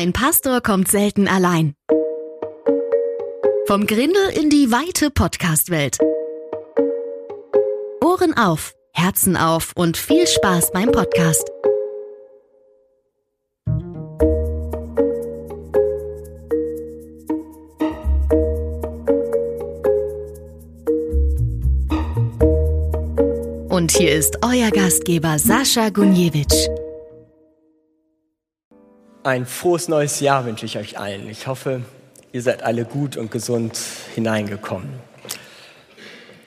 Ein Pastor kommt selten allein. Vom Grindel in die weite Podcast-Welt. Ohren auf, Herzen auf und viel Spaß beim Podcast. Und hier ist euer Gastgeber Sascha Gunjewitsch. Ein frohes neues Jahr wünsche ich euch allen. Ich hoffe, ihr seid alle gut und gesund hineingekommen.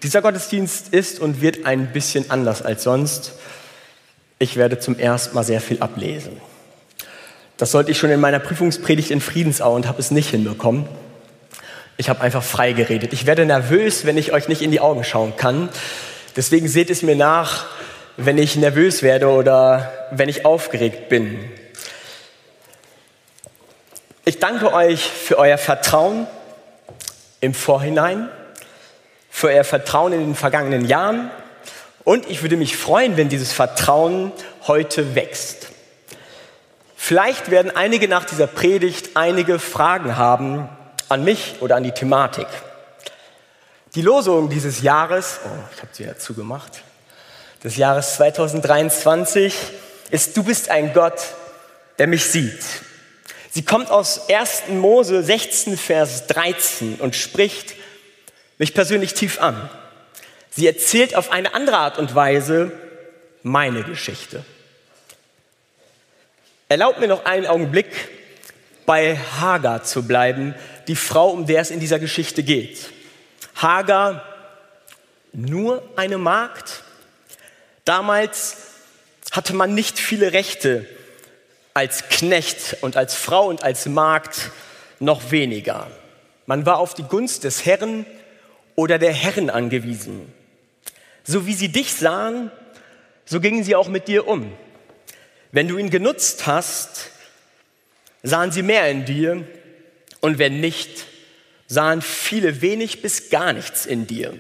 Dieser Gottesdienst ist und wird ein bisschen anders als sonst. Ich werde zum ersten Mal sehr viel ablesen. Das sollte ich schon in meiner Prüfungspredigt in Friedensau und habe es nicht hinbekommen. Ich habe einfach frei geredet. Ich werde nervös, wenn ich euch nicht in die Augen schauen kann. Deswegen seht es mir nach, wenn ich nervös werde oder wenn ich aufgeregt bin. Ich danke euch für euer Vertrauen im Vorhinein, für euer Vertrauen in den vergangenen Jahren und ich würde mich freuen, wenn dieses Vertrauen heute wächst. Vielleicht werden einige nach dieser Predigt einige Fragen haben an mich oder an die Thematik. Die Losung dieses Jahres, oh, ich habe sie ja zugemacht, des Jahres 2023 ist, du bist ein Gott, der mich sieht. Sie kommt aus 1. Mose 16, Vers 13 und spricht mich persönlich tief an. Sie erzählt auf eine andere Art und Weise meine Geschichte. Erlaubt mir noch einen Augenblick bei Hagar zu bleiben, die Frau, um der es in dieser Geschichte geht. Hagar, nur eine Magd. Damals hatte man nicht viele Rechte als Knecht und als Frau und als Magd noch weniger. Man war auf die Gunst des Herrn oder der Herren angewiesen. So wie sie dich sahen, so gingen sie auch mit dir um. Wenn du ihn genutzt hast, sahen sie mehr in dir und wenn nicht, sahen viele wenig bis gar nichts in dir.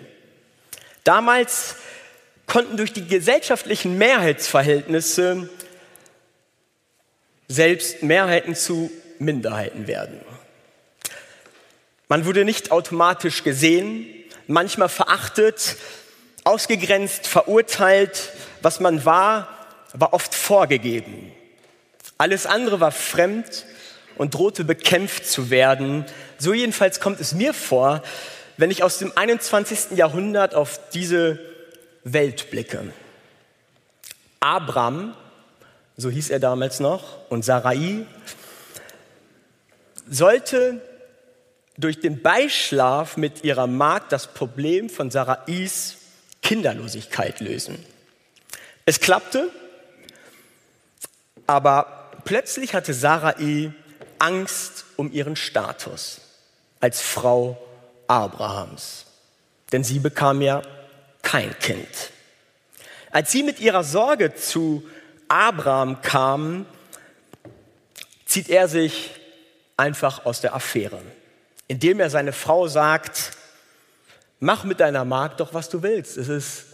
Damals konnten durch die gesellschaftlichen Mehrheitsverhältnisse selbst Mehrheiten zu Minderheiten werden. Man wurde nicht automatisch gesehen, manchmal verachtet, ausgegrenzt, verurteilt. Was man war, war oft vorgegeben. Alles andere war fremd und drohte bekämpft zu werden. So jedenfalls kommt es mir vor, wenn ich aus dem 21. Jahrhundert auf diese Welt blicke. Abraham so hieß er damals noch, und Sarai, sollte durch den Beischlaf mit ihrer Magd das Problem von Sarais Kinderlosigkeit lösen. Es klappte, aber plötzlich hatte Sarai Angst um ihren Status als Frau Abrahams, denn sie bekam ja kein Kind. Als sie mit ihrer Sorge zu Abraham kam, zieht er sich einfach aus der Affäre, indem er seine Frau sagt, mach mit deiner Magd doch, was du willst. Es ist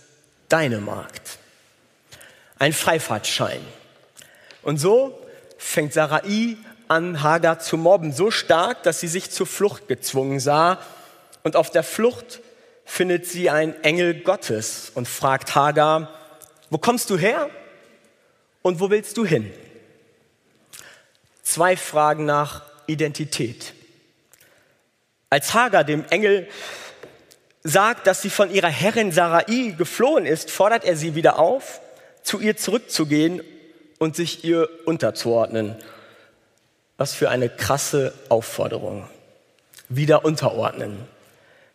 deine Magd. Ein Freifahrtschein. Und so fängt Sarai an, Hagar zu mobben, so stark, dass sie sich zur Flucht gezwungen sah. Und auf der Flucht findet sie einen Engel Gottes und fragt Hagar, wo kommst du her? Und wo willst du hin? Zwei Fragen nach Identität. Als Hagar dem Engel sagt, dass sie von ihrer Herrin Sarai geflohen ist, fordert er sie wieder auf, zu ihr zurückzugehen und sich ihr unterzuordnen. Was für eine krasse Aufforderung. Wieder unterordnen,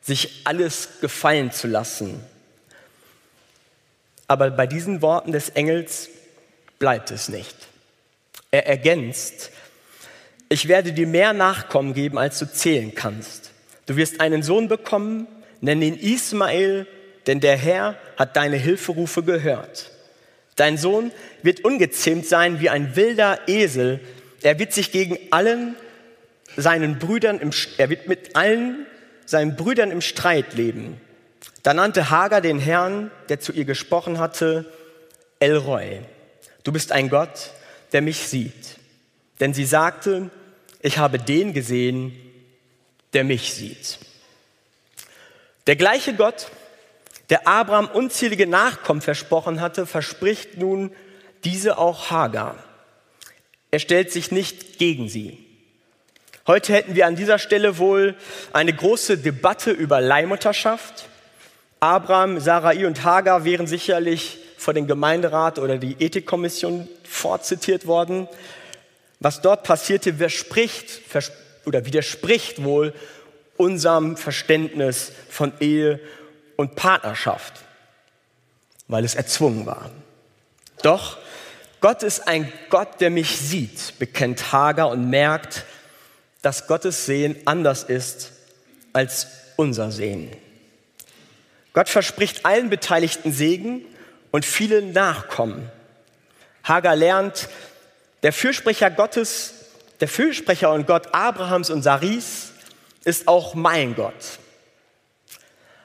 sich alles gefallen zu lassen. Aber bei diesen Worten des Engels bleibt es nicht. Er ergänzt, ich werde dir mehr Nachkommen geben, als du zählen kannst. Du wirst einen Sohn bekommen, nenn ihn Ismael, denn der Herr hat deine Hilferufe gehört. Dein Sohn wird ungezähmt sein wie ein wilder Esel. Er wird sich gegen allen seinen Brüdern im, er wird mit allen seinen Brüdern im Streit leben. Da nannte Hagar den Herrn, der zu ihr gesprochen hatte, Elroy. Du bist ein Gott, der mich sieht. Denn sie sagte, ich habe den gesehen, der mich sieht. Der gleiche Gott, der Abraham unzählige Nachkommen versprochen hatte, verspricht nun diese auch Hagar. Er stellt sich nicht gegen sie. Heute hätten wir an dieser Stelle wohl eine große Debatte über Leihmutterschaft. Abraham, Sarai und Hagar wären sicherlich vor den Gemeinderat oder die Ethikkommission vorzitiert worden. Was dort passierte, widerspricht oder widerspricht wohl unserem Verständnis von Ehe und Partnerschaft, weil es erzwungen war. Doch Gott ist ein Gott, der mich sieht, bekennt Hagar und merkt, dass Gottes Sehen anders ist als unser Sehen. Gott verspricht allen Beteiligten Segen und viele Nachkommen. Hagar lernt, der Fürsprecher Gottes, der Fürsprecher und Gott Abrahams und Saris ist auch mein Gott.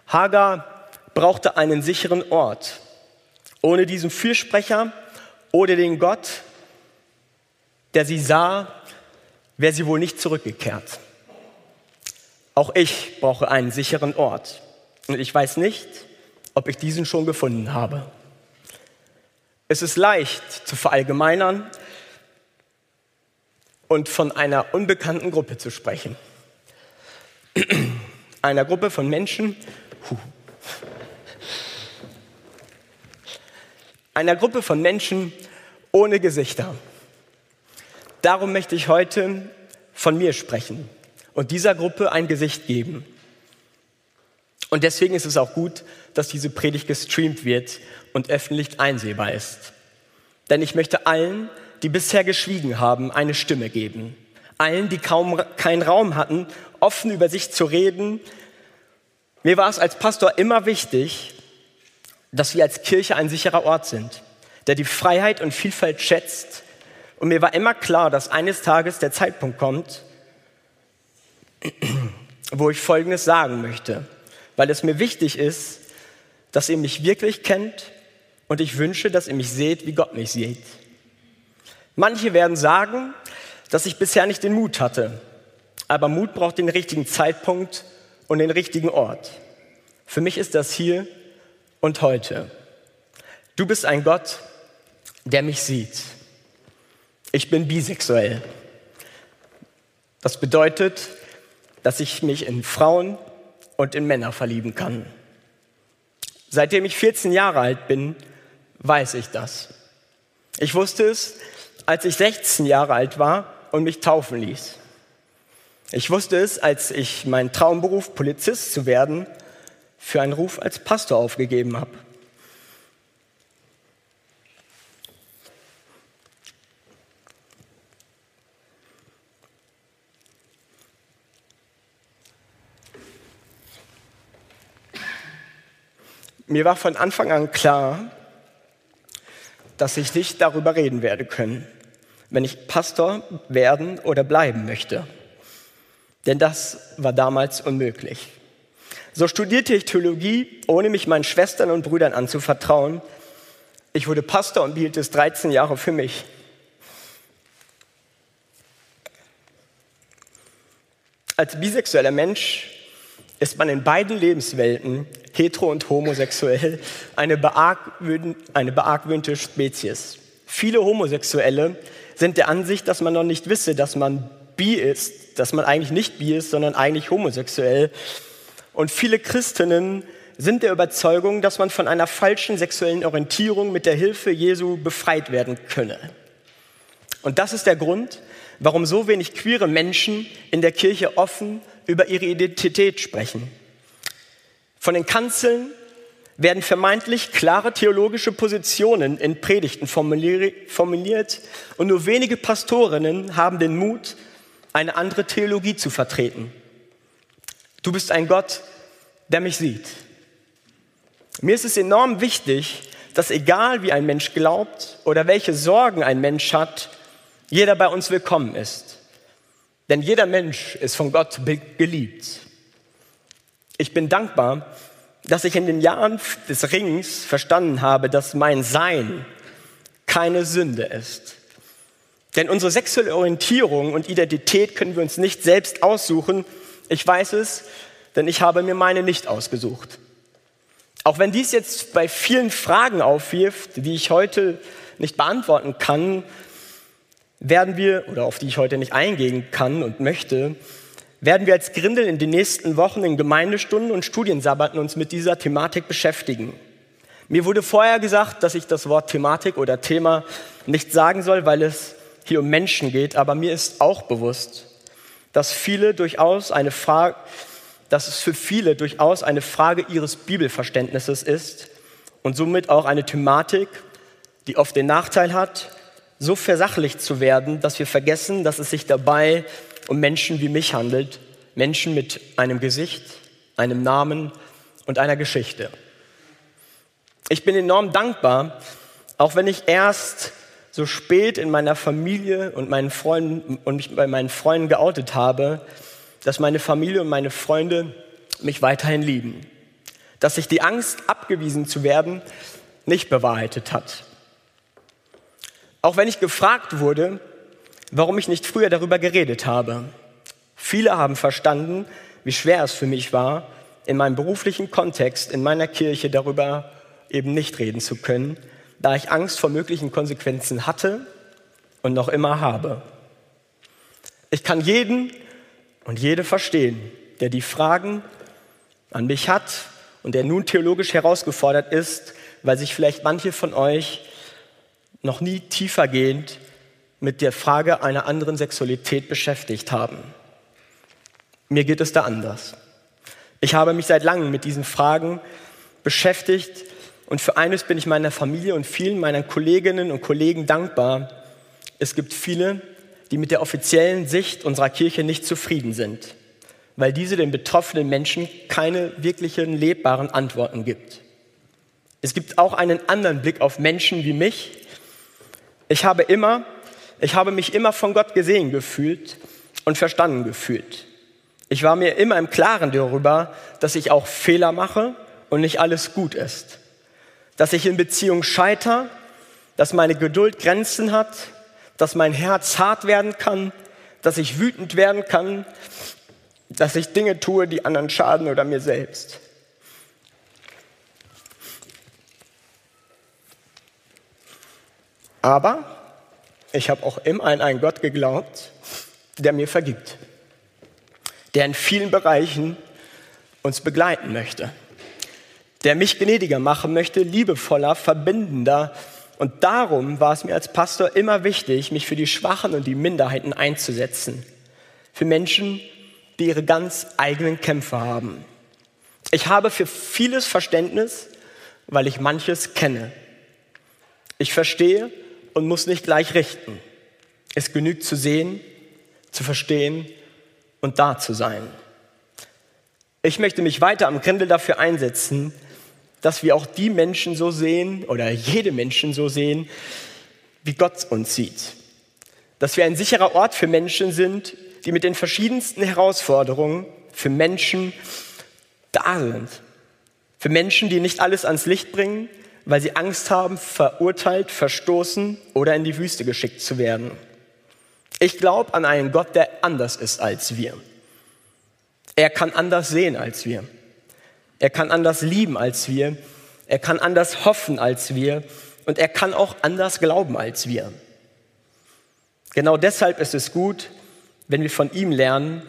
Hagar brauchte einen sicheren Ort. Ohne diesen Fürsprecher oder den Gott, der sie sah, wäre sie wohl nicht zurückgekehrt. Auch ich brauche einen sicheren Ort. Und ich weiß nicht, ob ich diesen schon gefunden habe. Es ist leicht zu verallgemeinern und von einer unbekannten Gruppe zu sprechen. Einer Gruppe von Menschen, einer Gruppe von Menschen ohne Gesichter. Darum möchte ich heute von mir sprechen und dieser Gruppe ein Gesicht geben. Und deswegen ist es auch gut, dass diese Predigt gestreamt wird und öffentlich einsehbar ist. Denn ich möchte allen, die bisher geschwiegen haben, eine Stimme geben. Allen, die kaum keinen Raum hatten, offen über sich zu reden. Mir war es als Pastor immer wichtig, dass wir als Kirche ein sicherer Ort sind, der die Freiheit und Vielfalt schätzt. Und mir war immer klar, dass eines Tages der Zeitpunkt kommt, wo ich Folgendes sagen möchte, weil es mir wichtig ist, dass ihr mich wirklich kennt und ich wünsche, dass ihr mich seht, wie Gott mich sieht. Manche werden sagen, dass ich bisher nicht den Mut hatte, aber Mut braucht den richtigen Zeitpunkt und den richtigen Ort. Für mich ist das hier und heute. Du bist ein Gott, der mich sieht. Ich bin bisexuell. Das bedeutet, dass ich mich in Frauen und in Männer verlieben kann. Seitdem ich 14 Jahre alt bin, weiß ich das. Ich wusste es, als ich 16 Jahre alt war und mich taufen ließ. Ich wusste es, als ich meinen Traumberuf, Polizist zu werden, für einen Ruf als Pastor aufgegeben habe. Mir war von Anfang an klar, dass ich nicht darüber reden werde können, wenn ich Pastor werden oder bleiben möchte. Denn das war damals unmöglich. So studierte ich Theologie, ohne mich meinen Schwestern und Brüdern anzuvertrauen. Ich wurde Pastor und behielt es 13 Jahre für mich. Als bisexueller Mensch ist man in beiden Lebenswelten, hetero und homosexuell, eine, eine beargwöhnte Spezies. Viele Homosexuelle sind der Ansicht, dass man noch nicht wisse, dass man bi ist, dass man eigentlich nicht bi ist, sondern eigentlich homosexuell. Und viele Christinnen sind der Überzeugung, dass man von einer falschen sexuellen Orientierung mit der Hilfe Jesu befreit werden könne. Und das ist der Grund, warum so wenig queere Menschen in der Kirche offen über ihre Identität sprechen. Von den Kanzeln werden vermeintlich klare theologische Positionen in Predigten formuliert und nur wenige Pastorinnen haben den Mut, eine andere Theologie zu vertreten. Du bist ein Gott, der mich sieht. Mir ist es enorm wichtig, dass egal wie ein Mensch glaubt oder welche Sorgen ein Mensch hat, jeder bei uns willkommen ist. Denn jeder Mensch ist von Gott geliebt. Ich bin dankbar, dass ich in den Jahren des Rings verstanden habe, dass mein Sein keine Sünde ist. Denn unsere sexuelle Orientierung und Identität können wir uns nicht selbst aussuchen. Ich weiß es, denn ich habe mir meine nicht ausgesucht. Auch wenn dies jetzt bei vielen Fragen aufwirft, die ich heute nicht beantworten kann, werden wir, oder auf die ich heute nicht eingehen kann und möchte, werden wir als Grindel in den nächsten Wochen in Gemeindestunden und Studiensabbaten uns mit dieser Thematik beschäftigen. Mir wurde vorher gesagt, dass ich das Wort Thematik oder Thema nicht sagen soll, weil es hier um Menschen geht, aber mir ist auch bewusst, dass viele durchaus eine Frage, dass es für viele durchaus eine Frage ihres Bibelverständnisses ist und somit auch eine Thematik, die oft den Nachteil hat, so versachlicht zu werden, dass wir vergessen, dass es sich dabei um Menschen wie mich handelt, Menschen mit einem Gesicht, einem Namen und einer Geschichte. Ich bin enorm dankbar, auch wenn ich erst so spät in meiner Familie und meinen Freunden und mich bei meinen Freunden geoutet habe, dass meine Familie und meine Freunde mich weiterhin lieben. Dass sich die Angst, abgewiesen zu werden, nicht bewahrheitet hat. Auch wenn ich gefragt wurde, warum ich nicht früher darüber geredet habe. Viele haben verstanden, wie schwer es für mich war, in meinem beruflichen Kontext, in meiner Kirche darüber eben nicht reden zu können, da ich Angst vor möglichen Konsequenzen hatte und noch immer habe. Ich kann jeden und jede verstehen, der die Fragen an mich hat und der nun theologisch herausgefordert ist, weil sich vielleicht manche von euch noch nie tiefergehend mit der Frage einer anderen Sexualität beschäftigt haben. Mir geht es da anders. Ich habe mich seit langem mit diesen Fragen beschäftigt und für eines bin ich meiner Familie und vielen meiner Kolleginnen und Kollegen dankbar. Es gibt viele, die mit der offiziellen Sicht unserer Kirche nicht zufrieden sind, weil diese den betroffenen Menschen keine wirklichen lebbaren Antworten gibt. Es gibt auch einen anderen Blick auf Menschen wie mich. Ich habe immer ich habe mich immer von Gott gesehen gefühlt und verstanden gefühlt. Ich war mir immer im Klaren darüber, dass ich auch Fehler mache und nicht alles gut ist. Dass ich in Beziehung scheiter, dass meine Geduld Grenzen hat, dass mein Herz hart werden kann, dass ich wütend werden kann, dass ich Dinge tue, die anderen schaden oder mir selbst. Aber ich habe auch immer an einen Gott geglaubt, der mir vergibt, der in vielen Bereichen uns begleiten möchte, der mich gnädiger machen möchte, liebevoller, verbindender. Und darum war es mir als Pastor immer wichtig, mich für die Schwachen und die Minderheiten einzusetzen, für Menschen, die ihre ganz eigenen Kämpfe haben. Ich habe für vieles Verständnis, weil ich manches kenne. Ich verstehe, und muss nicht gleich richten. Es genügt zu sehen, zu verstehen und da zu sein. Ich möchte mich weiter am Grindel dafür einsetzen, dass wir auch die Menschen so sehen oder jede Menschen so sehen, wie Gott uns sieht. Dass wir ein sicherer Ort für Menschen sind, die mit den verschiedensten Herausforderungen für Menschen da sind. Für Menschen, die nicht alles ans Licht bringen, weil sie Angst haben, verurteilt, verstoßen oder in die Wüste geschickt zu werden. Ich glaube an einen Gott, der anders ist als wir. Er kann anders sehen als wir. Er kann anders lieben als wir. Er kann anders hoffen als wir. Und er kann auch anders glauben als wir. Genau deshalb ist es gut, wenn wir von ihm lernen,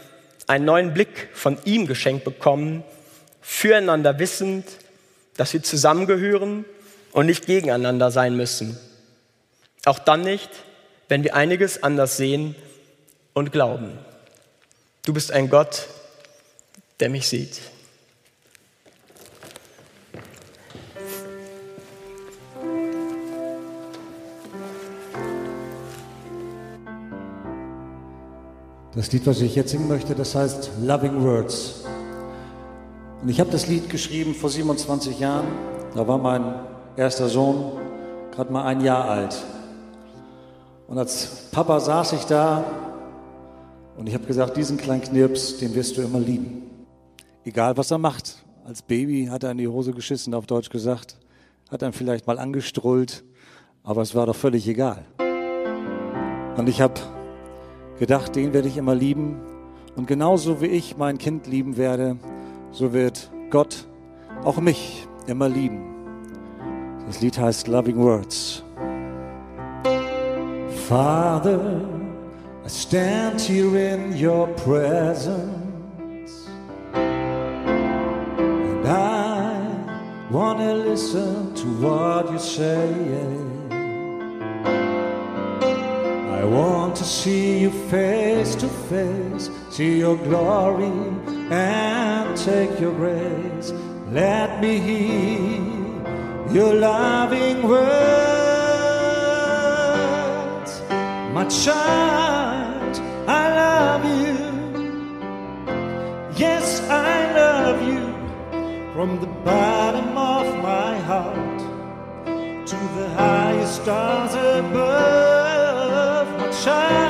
einen neuen Blick von ihm geschenkt bekommen, füreinander wissend, dass wir zusammengehören und nicht gegeneinander sein müssen. Auch dann nicht, wenn wir einiges anders sehen und glauben. Du bist ein Gott, der mich sieht. Das Lied, was ich jetzt singen möchte, das heißt Loving Words. Und ich habe das Lied geschrieben vor 27 Jahren. Da war mein erster Sohn, gerade mal ein Jahr alt. Und als Papa saß ich da und ich habe gesagt, diesen kleinen Knirps, den wirst du immer lieben. Egal, was er macht. Als Baby hat er in die Hose geschissen, auf Deutsch gesagt, hat dann vielleicht mal angestrullt, aber es war doch völlig egal. Und ich habe gedacht, den werde ich immer lieben. Und genauso wie ich mein Kind lieben werde, so wird Gott auch mich immer lieben. Das Lied heißt Loving Words. Father, I stand here in your presence and I want to listen to what you say. I want to see you face to face, see your glory and take your grace. Let me hear your loving words. My child, I love you. Yes, I love you from the bottom of my heart to the highest stars above. My child.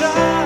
shine.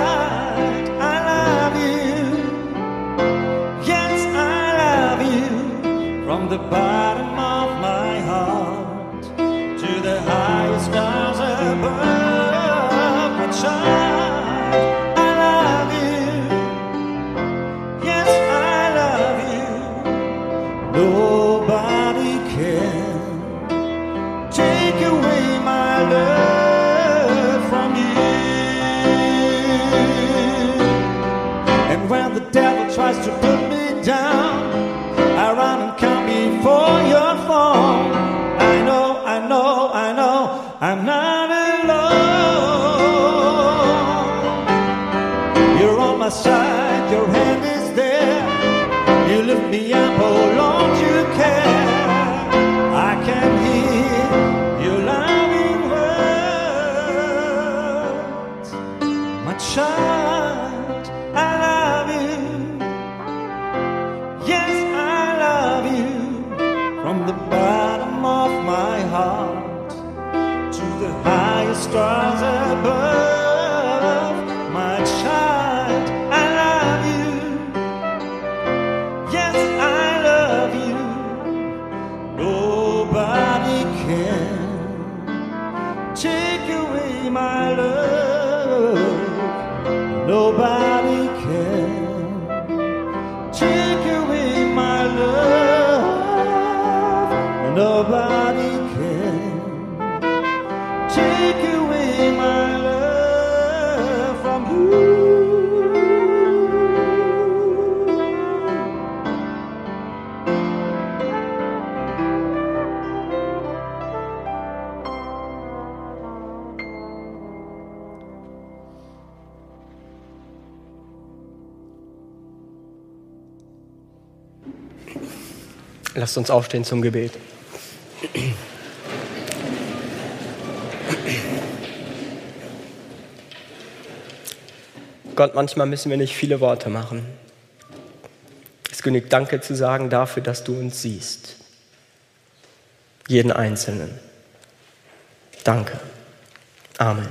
Lasst uns aufstehen zum Gebet. Gott, manchmal müssen wir nicht viele Worte machen. Es genügt Danke zu sagen dafür, dass du uns siehst. Jeden Einzelnen. Danke. Amen.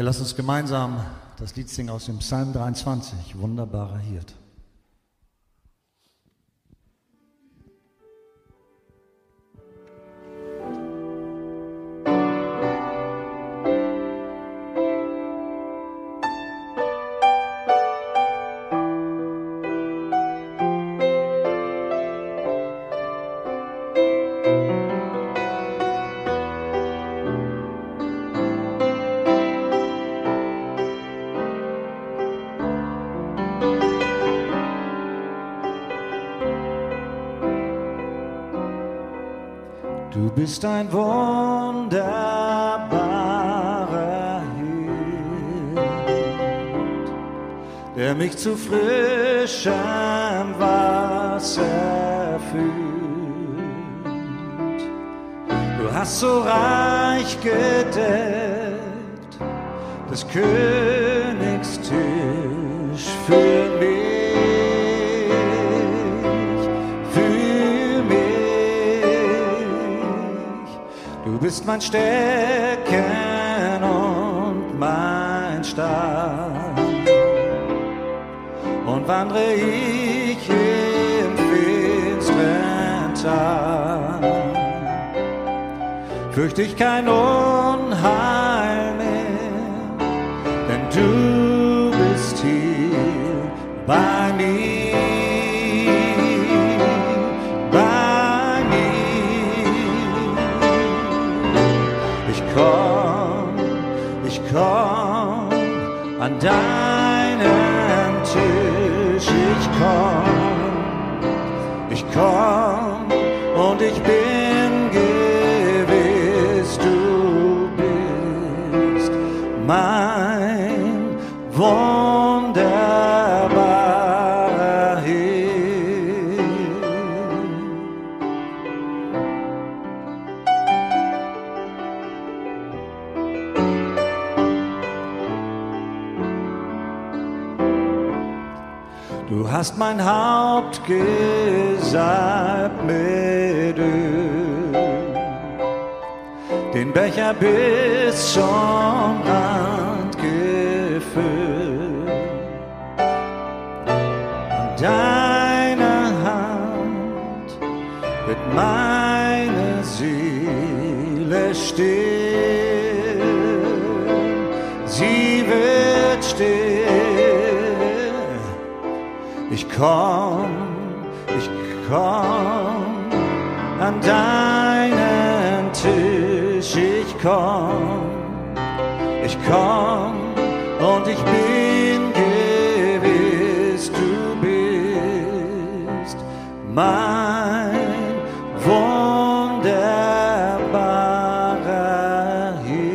Wir lassen uns gemeinsam das Lied singen aus dem Psalm 23, Wunderbarer Hirt. Bist ein wunderbarer Hirt, der mich zu frischem Wasser führt. Du hast so reich gedeckt des Königs Tisch für bist mein Stecken und mein Stab. Und wandre ich im finsteren Tal, fürchte ich kein Unheil mehr, denn du bist hier bei mir. An hast mein Haupt gesalbt mit Öl, den Becher bis zum mein wunderbarer Hirt.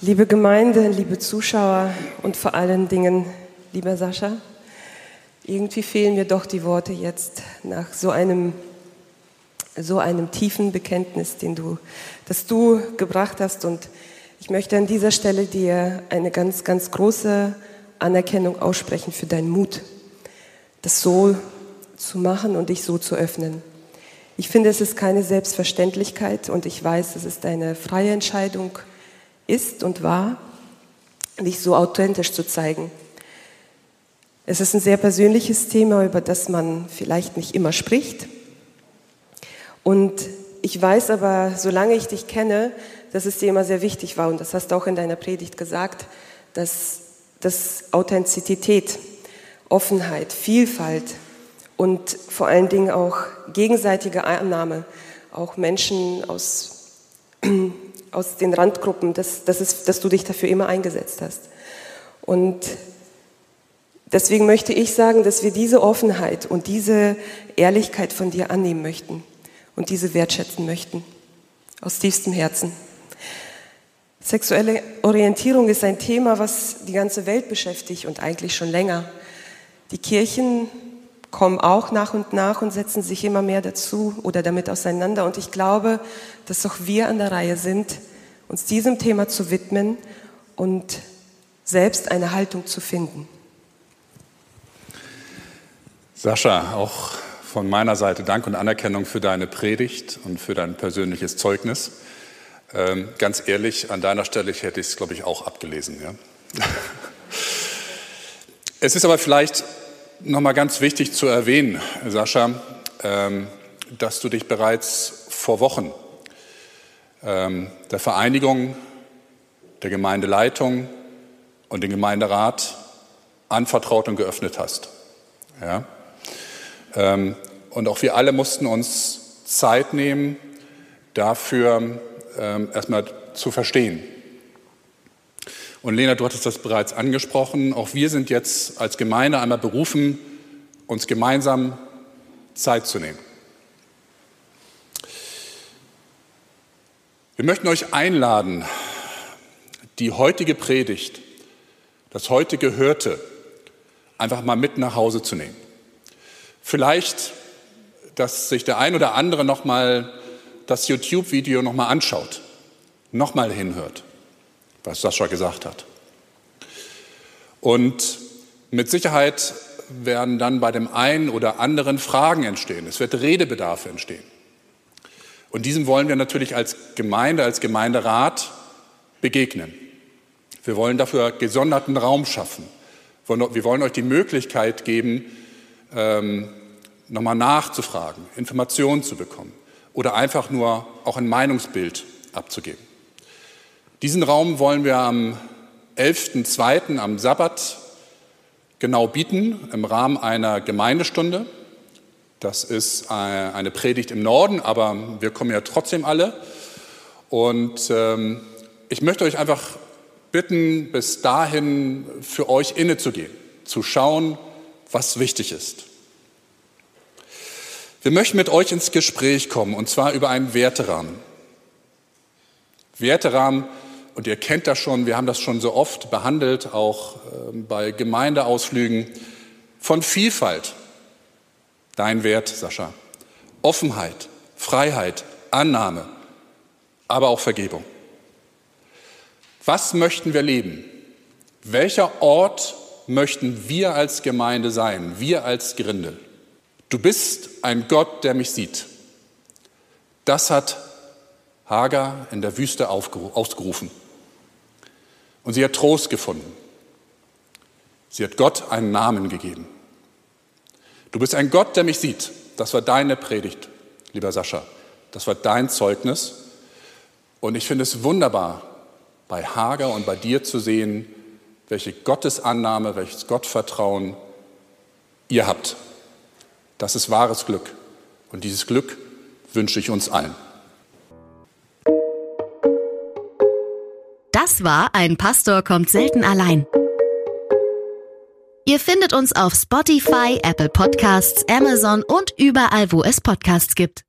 Liebe Gemeinde, liebe Zuschauer und vor allen Dingen, lieber Sascha, irgendwie fehlen mir doch die Worte jetzt nach so einem, so einem tiefen Bekenntnis, den du, das du gebracht hast. Und ich möchte an dieser Stelle dir eine ganz, ganz große Anerkennung aussprechen für deinen Mut, das so zu machen und dich so zu öffnen. Ich finde, es ist keine Selbstverständlichkeit und ich weiß, dass es deine freie Entscheidung ist und war, dich so authentisch zu zeigen. Es ist ein sehr persönliches Thema, über das man vielleicht nicht immer spricht. Und ich weiß aber, solange ich dich kenne, dass es dir immer sehr wichtig war, und das hast du auch in deiner Predigt gesagt, dass, dass Authentizität, Offenheit, Vielfalt und vor allen Dingen auch gegenseitige Annahme, auch Menschen aus, aus den Randgruppen, dass, dass, es, dass du dich dafür immer eingesetzt hast. Und deswegen möchte ich sagen, dass wir diese Offenheit und diese Ehrlichkeit von dir annehmen möchten und diese wertschätzen möchten. Aus tiefstem Herzen. Sexuelle Orientierung ist ein Thema, was die ganze Welt beschäftigt und eigentlich schon länger. Die Kirchen kommen auch nach und nach und setzen sich immer mehr dazu oder damit auseinander. Und ich glaube, dass auch wir an der Reihe sind, uns diesem Thema zu widmen und selbst eine Haltung zu finden. Sascha, auch von meiner Seite Dank und Anerkennung für deine Predigt und für dein persönliches Zeugnis. Ähm, ganz ehrlich, an deiner Stelle hätte ich es, glaube ich, auch abgelesen. Ja? es ist aber vielleicht nochmal ganz wichtig zu erwähnen, Sascha, ähm, dass du dich bereits vor Wochen ähm, der Vereinigung, der Gemeindeleitung und dem Gemeinderat anvertraut und geöffnet hast. Ja? Ähm, und auch wir alle mussten uns Zeit nehmen, dafür erstmal zu verstehen. Und Lena, du hattest das bereits angesprochen. Auch wir sind jetzt als Gemeinde einmal berufen, uns gemeinsam Zeit zu nehmen. Wir möchten euch einladen, die heutige Predigt, das heute Gehörte, einfach mal mit nach Hause zu nehmen. Vielleicht, dass sich der ein oder andere noch mal das YouTube-Video noch mal anschaut, noch mal hinhört, was Sascha gesagt hat. Und mit Sicherheit werden dann bei dem einen oder anderen Fragen entstehen. Es wird Redebedarf entstehen. Und diesem wollen wir natürlich als Gemeinde, als Gemeinderat begegnen. Wir wollen dafür gesonderten Raum schaffen. Wir wollen euch die Möglichkeit geben, ähm, nochmal nachzufragen, Informationen zu bekommen oder einfach nur auch ein Meinungsbild abzugeben. Diesen Raum wollen wir am 11.02. am Sabbat genau bieten im Rahmen einer Gemeindestunde. Das ist eine Predigt im Norden, aber wir kommen ja trotzdem alle. Und ähm, ich möchte euch einfach bitten, bis dahin für euch innezugehen, zu schauen, was wichtig ist. Wir möchten mit euch ins Gespräch kommen, und zwar über einen Werterahmen. Werterahmen, und ihr kennt das schon, wir haben das schon so oft behandelt, auch ähm, bei Gemeindeausflügen, von Vielfalt, dein Wert, Sascha. Offenheit, Freiheit, Annahme, aber auch Vergebung. Was möchten wir leben? Welcher Ort möchten wir als Gemeinde sein, wir als Grindel? Du bist ein Gott, der mich sieht. Das hat Hagar in der Wüste ausgerufen. Und sie hat Trost gefunden. Sie hat Gott einen Namen gegeben. Du bist ein Gott, der mich sieht. Das war deine Predigt, lieber Sascha. Das war dein Zeugnis. Und ich finde es wunderbar, bei Hager und bei dir zu sehen, welche Gottesannahme, welches Gottvertrauen ihr habt. Das ist wahres Glück. Und dieses Glück wünsche ich uns allen. Das war ein Pastor kommt selten allein. Ihr findet uns auf Spotify, Apple Podcasts, Amazon und überall, wo es Podcasts gibt.